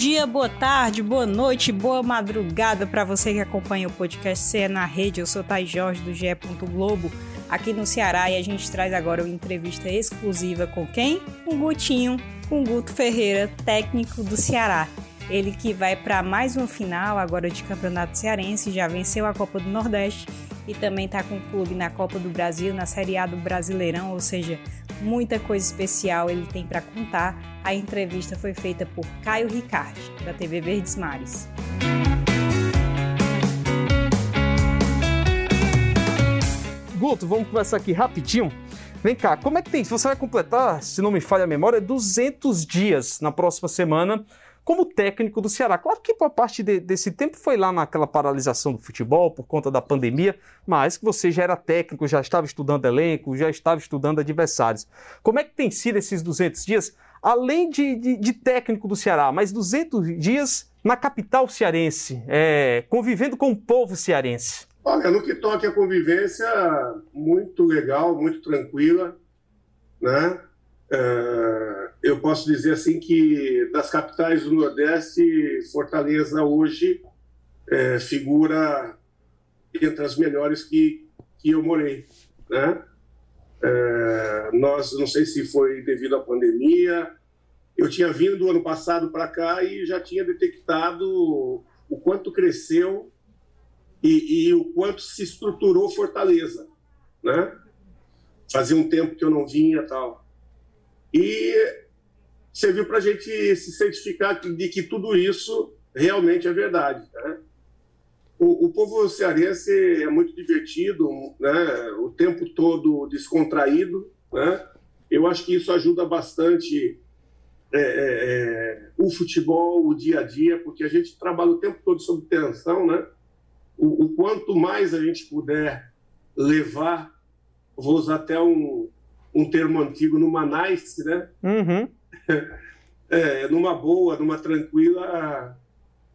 dia, boa tarde, boa noite, boa madrugada para você que acompanha o podcast CE na Rede. Eu sou Thay Jorge do GE. Globo aqui no Ceará e a gente traz agora uma entrevista exclusiva com quem? Com Gutinho, com Guto Ferreira, técnico do Ceará. Ele que vai para mais uma final agora de Campeonato Cearense, já venceu a Copa do Nordeste e também está com o clube na Copa do Brasil, na Série A do Brasileirão, ou seja, muita coisa especial ele tem para contar. A entrevista foi feita por Caio Ricardi, da TV Verdes Mares. Guto, vamos conversar aqui rapidinho. Vem cá, como é que tem? Você vai completar, se não me falha a memória, 200 dias na próxima semana como técnico do Ceará. Claro que boa parte de, desse tempo foi lá naquela paralisação do futebol por conta da pandemia, mas que você já era técnico, já estava estudando elenco, já estava estudando adversários. Como é que tem sido esses 200 dias? Além de, de, de técnico do Ceará, mas 200 dias na capital cearense, é, convivendo com o povo cearense. Olha, no que toca a convivência, muito legal, muito tranquila, né? É, eu posso dizer assim que das capitais do Nordeste, Fortaleza hoje é, figura entre as melhores que, que eu morei, né? É, nós, não sei se foi devido à pandemia, eu tinha vindo ano passado para cá e já tinha detectado o quanto cresceu e, e, o quanto se estruturou Fortaleza, né? Fazia um tempo que eu não vinha tal. E serviu para a gente se certificar de que tudo isso realmente é verdade. Né? O, o, povo cearense é muito divertido, né? o tempo todo descontraído. Né? Eu acho que isso ajuda bastante é, é, é, o futebol, o dia a dia, porque a gente trabalha o tempo todo sob tensão. Né? O, o quanto mais a gente puder levar, vou usar até um, um termo antigo, numa nice, né? Uhum. É, numa boa, numa tranquila,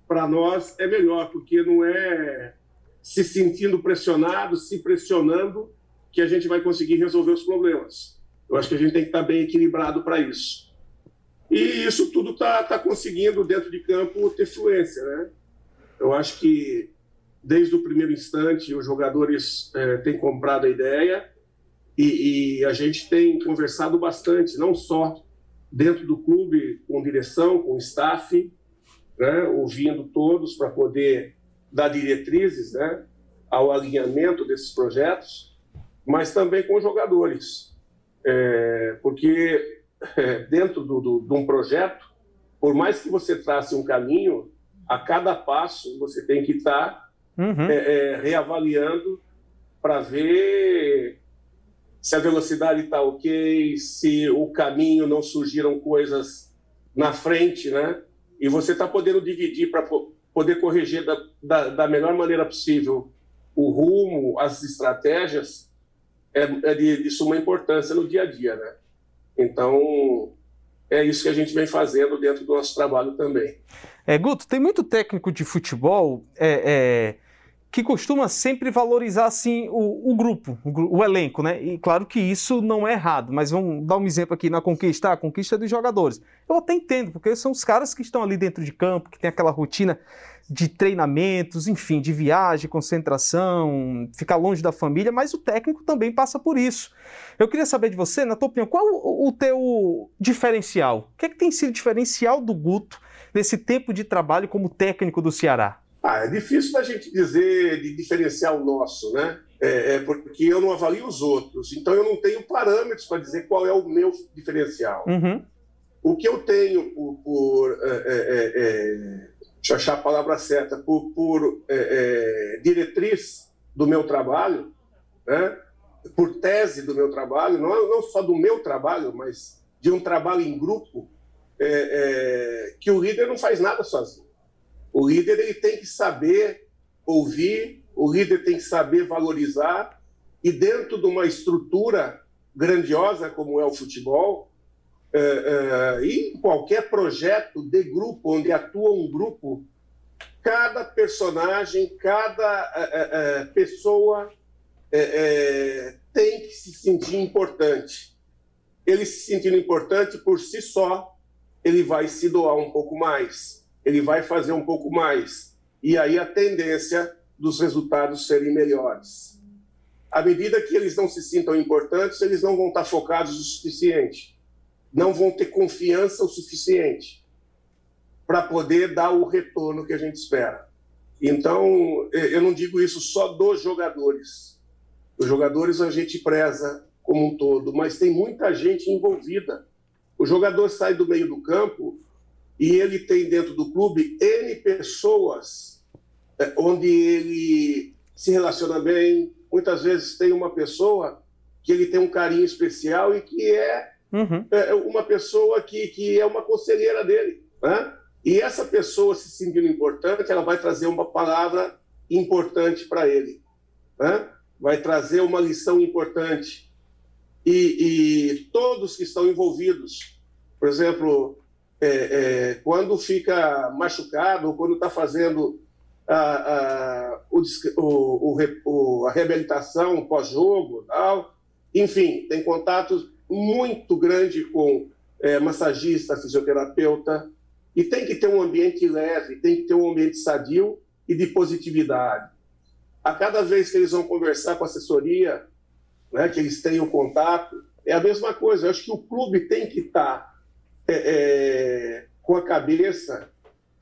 para nós é melhor, porque não é se sentindo pressionado, se pressionando, que a gente vai conseguir resolver os problemas. Eu acho que a gente tem que estar bem equilibrado para isso. E isso tudo está tá conseguindo, dentro de campo, ter fluência, né? Eu acho que, desde o primeiro instante, os jogadores é, têm comprado a ideia, e, e, a gente tem conversado bastante, não só dentro do clube, com direção, com staff, né, ouvindo todos para poder dar diretrizes né, ao alinhamento desses projetos, mas também com jogadores. É, porque é, dentro do, do, de um projeto, por mais que você trace um caminho, a cada passo você tem que estar tá, uhum. é, é reavaliando para ver se a velocidade está ok, se o caminho não surgiram coisas na frente, né? E você está podendo dividir para poder corrigir da, da, da, melhor maneira possível o rumo, as estratégias, é, é de, de, suma importância no dia a dia, né? Então, é isso que a gente vem fazendo dentro do nosso trabalho também. É, Guto, tem muito técnico de futebol é, é que costuma sempre valorizar assim o, o grupo, o, o, elenco, né? E claro que isso não é errado, mas vamos dar um exemplo aqui na conquista, a conquista dos jogadores. Eu até entendo, porque são os caras que estão ali dentro de campo, que tem aquela rotina de treinamentos, enfim, de viagem, concentração, ficar longe da família, mas o técnico também passa por isso. Eu queria saber de você, na tua opinião, qual o, o teu diferencial? O que é que tem sido diferencial do Guto nesse tempo de trabalho como técnico do Ceará? Ah, é difícil da gente dizer de diferenciar o nosso, né? É, é, porque eu não avalio os outros, então eu não tenho parâmetros para dizer qual é o meu diferencial. Uhum. O que eu tenho por, por é, é, é, é deixa eu achar a palavra certa, por, por diretriz do meu trabalho, né? por tese do meu trabalho, não, não só do meu trabalho, mas de um trabalho em grupo, que o líder não faz nada sozinho. O líder ele tem que saber ouvir, o líder tem que saber valorizar, e dentro de uma estrutura grandiosa como é o futebol, é, é, e em qualquer projeto de grupo, onde atua um grupo, cada personagem, cada é, é pessoa é, é, tem que se sentir importante. Ele se sentindo importante por si só, ele vai se doar um pouco mais ele vai fazer um pouco mais. E aí a tendência dos resultados serem melhores. À medida que eles não se sintam importantes, eles não vão estar focados o suficiente, não vão ter confiança o suficiente para poder dar o retorno que a gente espera. Então, eu não digo isso só dos jogadores. Os jogadores a gente preza como um todo, mas tem muita gente envolvida. O jogador sai do meio do campo e ele tem dentro do clube N pessoas é, onde ele se relaciona bem. Muitas vezes tem uma pessoa que ele tem um carinho especial e que é, uhum. é uma pessoa que, que é uma conselheira dele. Né? E essa pessoa se sentindo importante, ela vai trazer uma palavra importante para ele. Né? Vai trazer uma lição importante. E, e todos que estão envolvidos, por exemplo, é, é, quando fica machucado ou quando está fazendo a, a, o, o, o, a reabilitação pós-jogo, tal, enfim, tem contato muito grande com é, massagista, fisioterapeuta, e tem que ter um ambiente leve, tem que ter um ambiente sadio e de positividade. A cada vez que eles vão conversar com a assessoria, né, que eles tenham contato, é a mesma coisa. Eu acho que o clube tem que estar tá, é, é, com a cabeça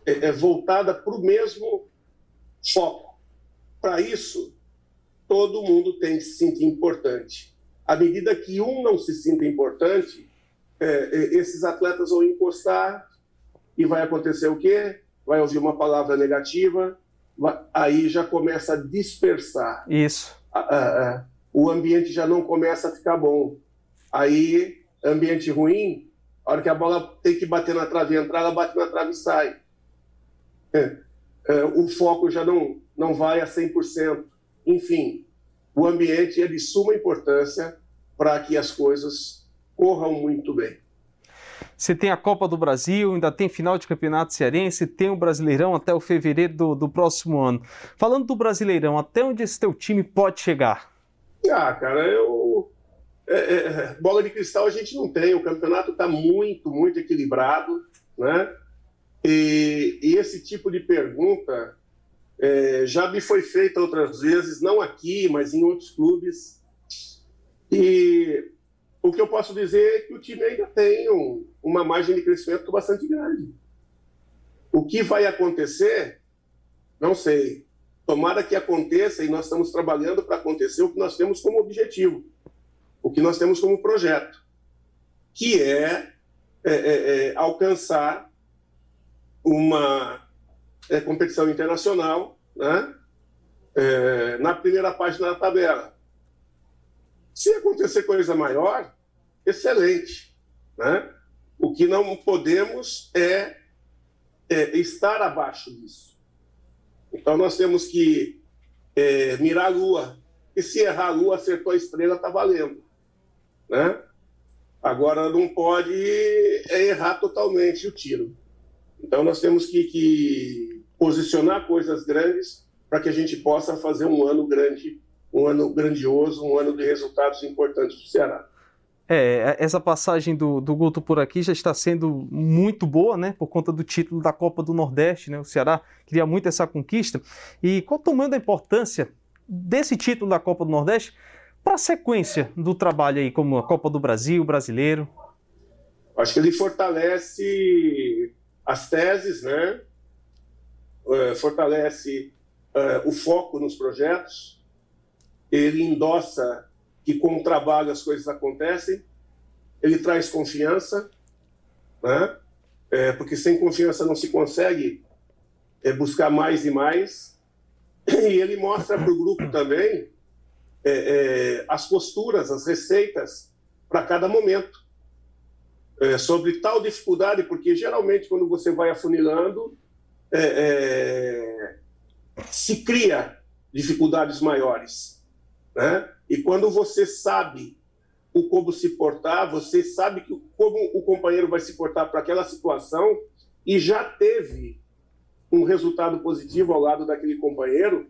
é, é voltada para o mesmo foco. Para isso, todo mundo tem que se sentir importante. À medida que um não se sinta importante, esses atletas vão encostar e vai acontecer o quê? Vai ouvir uma palavra negativa, aí já começa a dispersar. Isso. o ambiente já não começa a ficar bom. Aí, ambiente ruim, a hora que a bola tem que bater na trave e entrar, ela bate na trave e sai. É, é, o foco já não, não vai a 100%. Enfim, o ambiente é de suma importância para que as coisas corram muito bem. Você tem a Copa do Brasil, ainda tem final de campeonato cearense, tem o Brasileirão até o fevereiro do, do próximo ano. Falando do Brasileirão, até onde esse teu time pode chegar? Ah, cara, eu. É, é, é bola de cristal a gente não tem. O campeonato está muito, muito equilibrado, né? E, e esse tipo de pergunta é, já me foi feita outras vezes, não aqui, mas em outros clubes. E o que eu posso dizer é que o time ainda tem um, uma margem de crescimento bastante grande. O que vai acontecer, não sei. Tomara que aconteça e nós estamos trabalhando para acontecer o que nós temos como objetivo, o que nós temos como projeto, que é, é, é, é alcançar uma é, competição internacional né, é, na primeira página da tabela. Se acontecer coisa maior, excelente. Né? O que não podemos é, é estar abaixo disso. Então nós temos que é, mirar a lua. E se errar a lua, acertou a estrela, está valendo. Né? Agora não pode é, errar totalmente o tiro. Então nós temos que, que posicionar coisas grandes para que a gente possa fazer um ano grande um ano grandioso, um ano de resultados importantes para o Ceará. É, essa passagem do, do Guto por aqui já está sendo muito boa, né? Por conta do título da Copa do Nordeste, né? O Ceará queria muito essa conquista. E qual o tamanho da importância desse título da Copa do Nordeste para a sequência do trabalho aí, como a Copa do Brasil, brasileiro? Acho que ele fortalece as teses, né? Uh, fortalece uh, o foco nos projetos, ele endossa que com o trabalho as coisas acontecem, ele traz confiança, né? É, porque sem confiança não se consegue é, buscar mais e mais, e ele mostra para o grupo também é, é, as posturas, as receitas para cada momento. É, sobre tal dificuldade, porque geralmente quando você vai afunilando, é, se cria dificuldades maiores. Né? E quando você sabe o como se portar, você sabe que, como o companheiro vai se portar para aquela situação e já teve um resultado positivo ao lado daquele companheiro,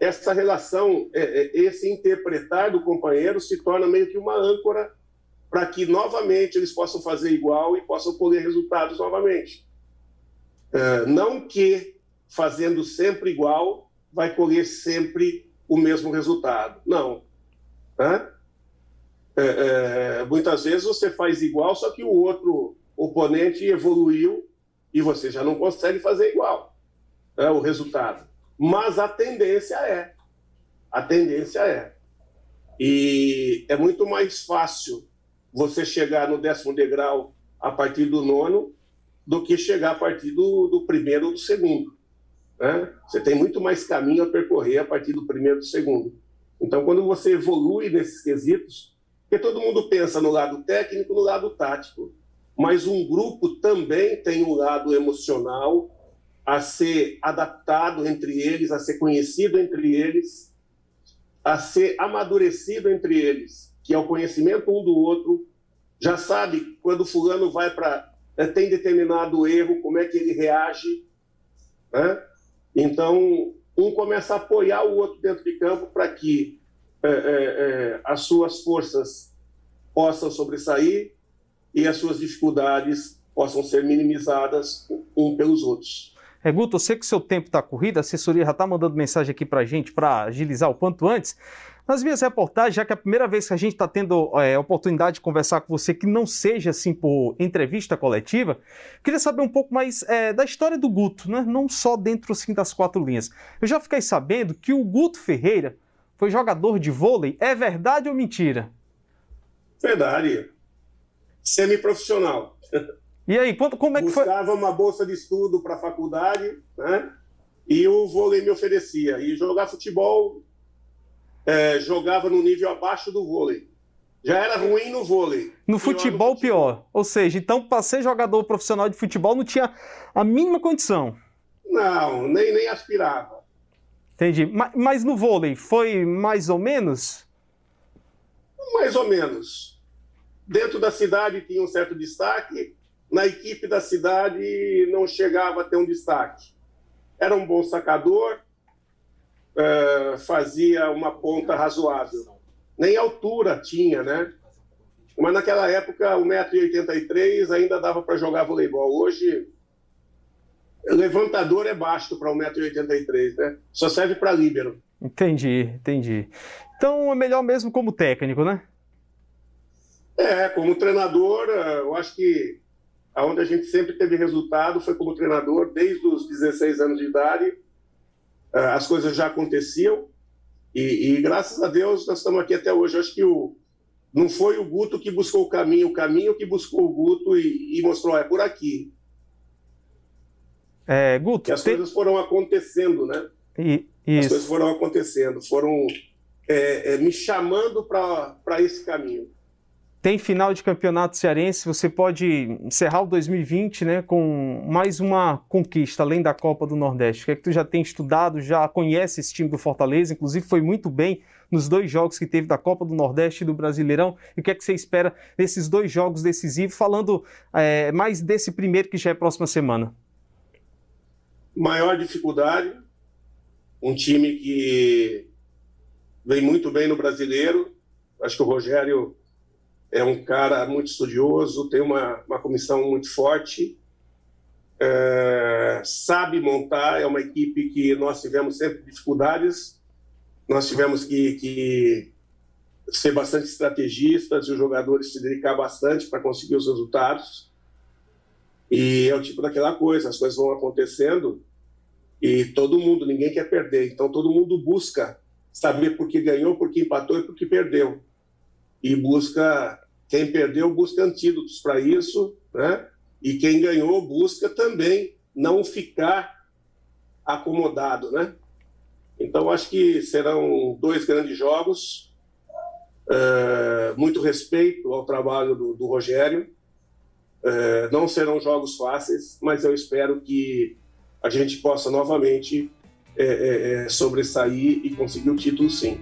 essa relação, é, é, esse interpretar do companheiro se torna meio que uma âncora para que novamente eles possam fazer igual e possam colher resultados novamente. Uh, não que fazendo sempre igual vai colher sempre o mesmo resultado. Não. É, é, muitas vezes você faz igual, só que o outro oponente evoluiu e você já não consegue fazer igual é, o resultado. Mas a tendência é. A tendência é. E é muito mais fácil você chegar no décimo degrau a partir do nono do que chegar a partir do, do primeiro ou do segundo. Né? Você tem muito mais caminho a percorrer a partir do primeiro ou do segundo. Então, quando você evolui nesses quesitos, porque todo mundo pensa no lado técnico, no lado tático, mas um grupo também tem um lado emocional a ser adaptado entre eles, a ser conhecido entre eles, a ser amadurecido entre eles, que é o conhecimento um do outro, já sabe quando fulano vai para é, tem determinado erro, como é que ele reage, né? Então um começa a apoiar o outro dentro de campo para que é, é, as suas forças possam sobressair e as suas dificuldades possam ser minimizadas um pelos outros. É, Guto, eu sei que o seu tempo está corrido, a assessoria já está mandando mensagem aqui para a gente para agilizar o quanto antes. Nas minhas reportagens, já que é a primeira vez que a gente está tendo é, oportunidade de conversar com você, que não seja assim por entrevista coletiva, queria saber um pouco mais é, da história do Guto, né? não só dentro assim, das quatro linhas. Eu já fiquei sabendo que o Guto Ferreira foi jogador de vôlei. É verdade ou mentira? Verdade semiprofissional. E aí, quanto, como é que foi? Buscava uma bolsa de estudo para a faculdade, né? E o vôlei me oferecia. E jogar futebol, é, jogava no nível abaixo do vôlei. Já era ruim no vôlei. No futebol, no futebol, pior. Ou seja, então, para ser jogador profissional de futebol, não tinha a mínima condição. Não, nem, nem aspirava. Entendi. Mas, mas no vôlei, foi mais ou menos? Mais ou menos dentro da cidade tinha um certo destaque, na equipe da cidade não chegava a ter um destaque. Era um bom sacador, uh, fazia uma ponta razoável. Nem altura tinha, né? Mas naquela época, 1,83m ainda dava para jogar voleibol. Hoje, levantador é baixo para 1,83m, né? Só serve para líbero. Entendi, entendi. Então é melhor mesmo como técnico, né? É, como treinador, eu acho que aonde a gente sempre teve resultado foi como treinador, desde os 16 anos de idade, eh, as coisas já aconteciam e, e graças a Deus nós estamos aqui até hoje. Eu acho que o, não foi o Guto que buscou o caminho, o caminho que buscou o Guto e, e mostrou, é por aqui. É, Guto, que as tem... coisas foram acontecendo, né? E, as coisas foram acontecendo, foram é, é, me chamando para esse caminho. Tem final de campeonato cearense, você pode encerrar o 2020 né, com mais uma conquista, além da Copa do Nordeste. O que é que tu já tem estudado, já conhece esse time do Fortaleza, inclusive foi muito bem nos dois jogos que teve da Copa do Nordeste e do Brasileirão. E o que é que você espera desses dois jogos decisivos, falando é, mais desse primeiro que já é próxima semana? Maior dificuldade, um time que vem muito bem no Brasileiro. Acho que o Rogério é um cara muito estudioso, tem uma, uma comissão muito forte, é, sabe montar, é uma equipe que nós tivemos sempre dificuldades, nós tivemos que, que ser bastante estrategistas e os jogadores se dedicar bastante para conseguir os resultados. E é o tipo daquela coisa, as coisas vão acontecendo e todo mundo, ninguém quer perder, então todo mundo busca saber por que ganhou, por que empatou e por que perdeu e busca quem perdeu busca antídotos para isso, né? E quem ganhou busca também não ficar acomodado, né? Então acho que serão dois grandes jogos, uh, muito respeito ao trabalho do, do Rogério. Uh, não serão jogos fáceis, mas eu espero que a gente possa novamente é, é, sobressair e conseguir o título sim.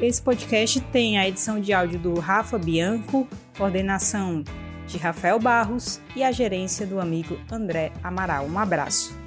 Esse podcast tem a edição de áudio do Rafa Bianco, coordenação de Rafael Barros e a gerência do amigo André Amaral. Um abraço.